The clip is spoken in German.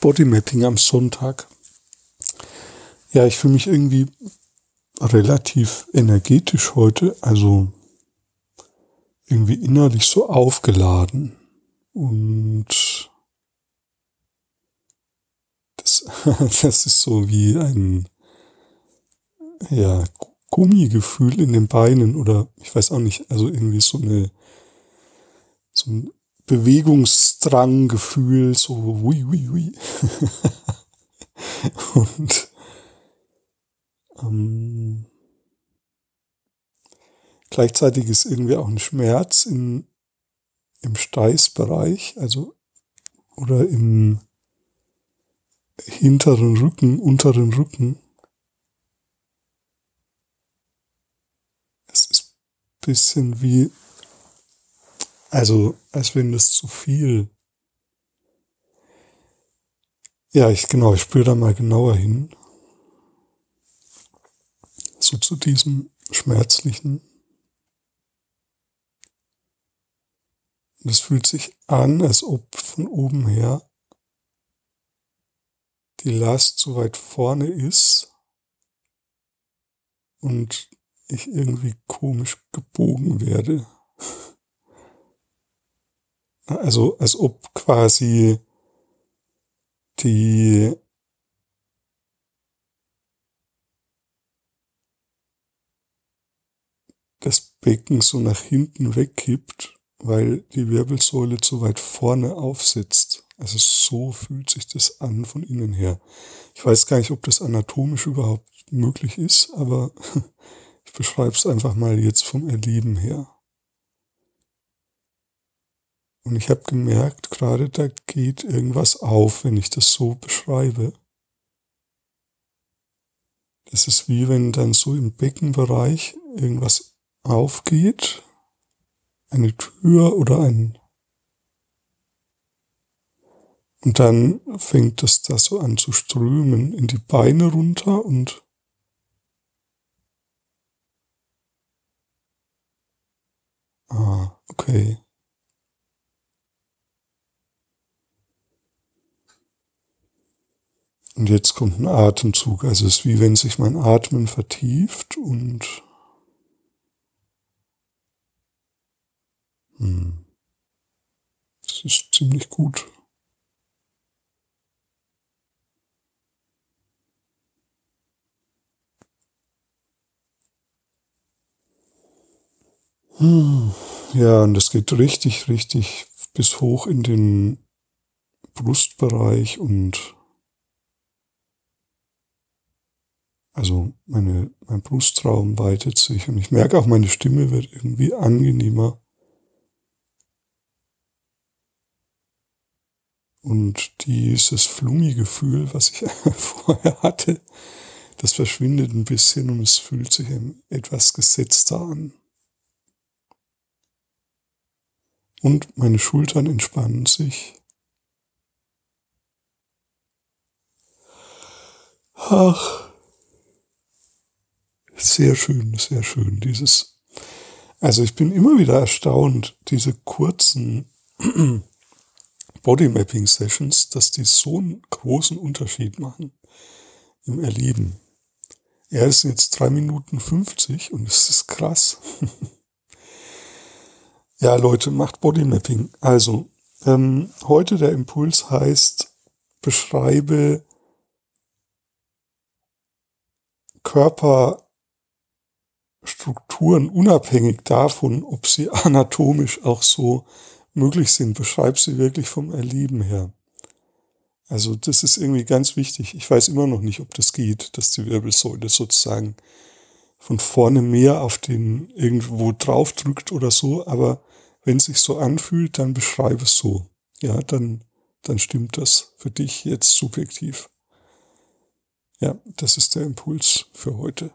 Bodymapping am Sonntag. Ja, ich fühle mich irgendwie relativ energetisch heute, also irgendwie innerlich so aufgeladen. Und das, das ist so wie ein ja, Gummigefühl in den Beinen oder ich weiß auch nicht, also irgendwie so eine so ein Bewegungsdranggefühl, so hui, hui, hui. Und ähm, gleichzeitig ist irgendwie auch ein Schmerz in, im Steißbereich, also oder im hinteren Rücken, unteren Rücken. Es ist bisschen wie also, als wenn das zu viel. Ja, ich, genau, ich spüre da mal genauer hin. So zu diesem schmerzlichen. Und es fühlt sich an, als ob von oben her die Last so weit vorne ist und ich irgendwie komisch gebogen werde. Also als ob quasi die das Becken so nach hinten wegkippt, weil die Wirbelsäule zu weit vorne aufsitzt. Also so fühlt sich das an von innen her. Ich weiß gar nicht, ob das anatomisch überhaupt möglich ist, aber ich beschreibe es einfach mal jetzt vom Erleben her. Und ich habe gemerkt, gerade da geht irgendwas auf, wenn ich das so beschreibe. Das ist wie wenn dann so im Beckenbereich irgendwas aufgeht, eine Tür oder ein und dann fängt es da so an zu strömen in die Beine runter und Ah, okay. Und jetzt kommt ein Atemzug. Also es ist wie wenn sich mein Atmen vertieft und hm, das ist ziemlich gut. Hm, ja, und das geht richtig, richtig bis hoch in den Brustbereich und Also meine, mein Brustraum weitet sich und ich merke auch, meine Stimme wird irgendwie angenehmer. Und dieses Flummi-Gefühl, was ich vorher hatte, das verschwindet ein bisschen und es fühlt sich etwas gesetzter an. Und meine Schultern entspannen sich. Ach. Sehr schön, sehr schön. Dieses, also ich bin immer wieder erstaunt, diese kurzen Bodymapping Sessions, dass die so einen großen Unterschied machen im Erleben. Er ist jetzt drei Minuten 50 und es ist krass. ja, Leute, macht Bodymapping. Also, ähm, heute der Impuls heißt, beschreibe Körper Strukturen unabhängig davon, ob sie anatomisch auch so möglich sind. Beschreib sie wirklich vom Erleben her. Also das ist irgendwie ganz wichtig. Ich weiß immer noch nicht, ob das geht, dass die Wirbelsäule sozusagen von vorne mehr auf den irgendwo drauf drückt oder so, aber wenn es sich so anfühlt, dann beschreibe es so. Ja, dann, dann stimmt das für dich jetzt subjektiv. Ja, das ist der Impuls für heute.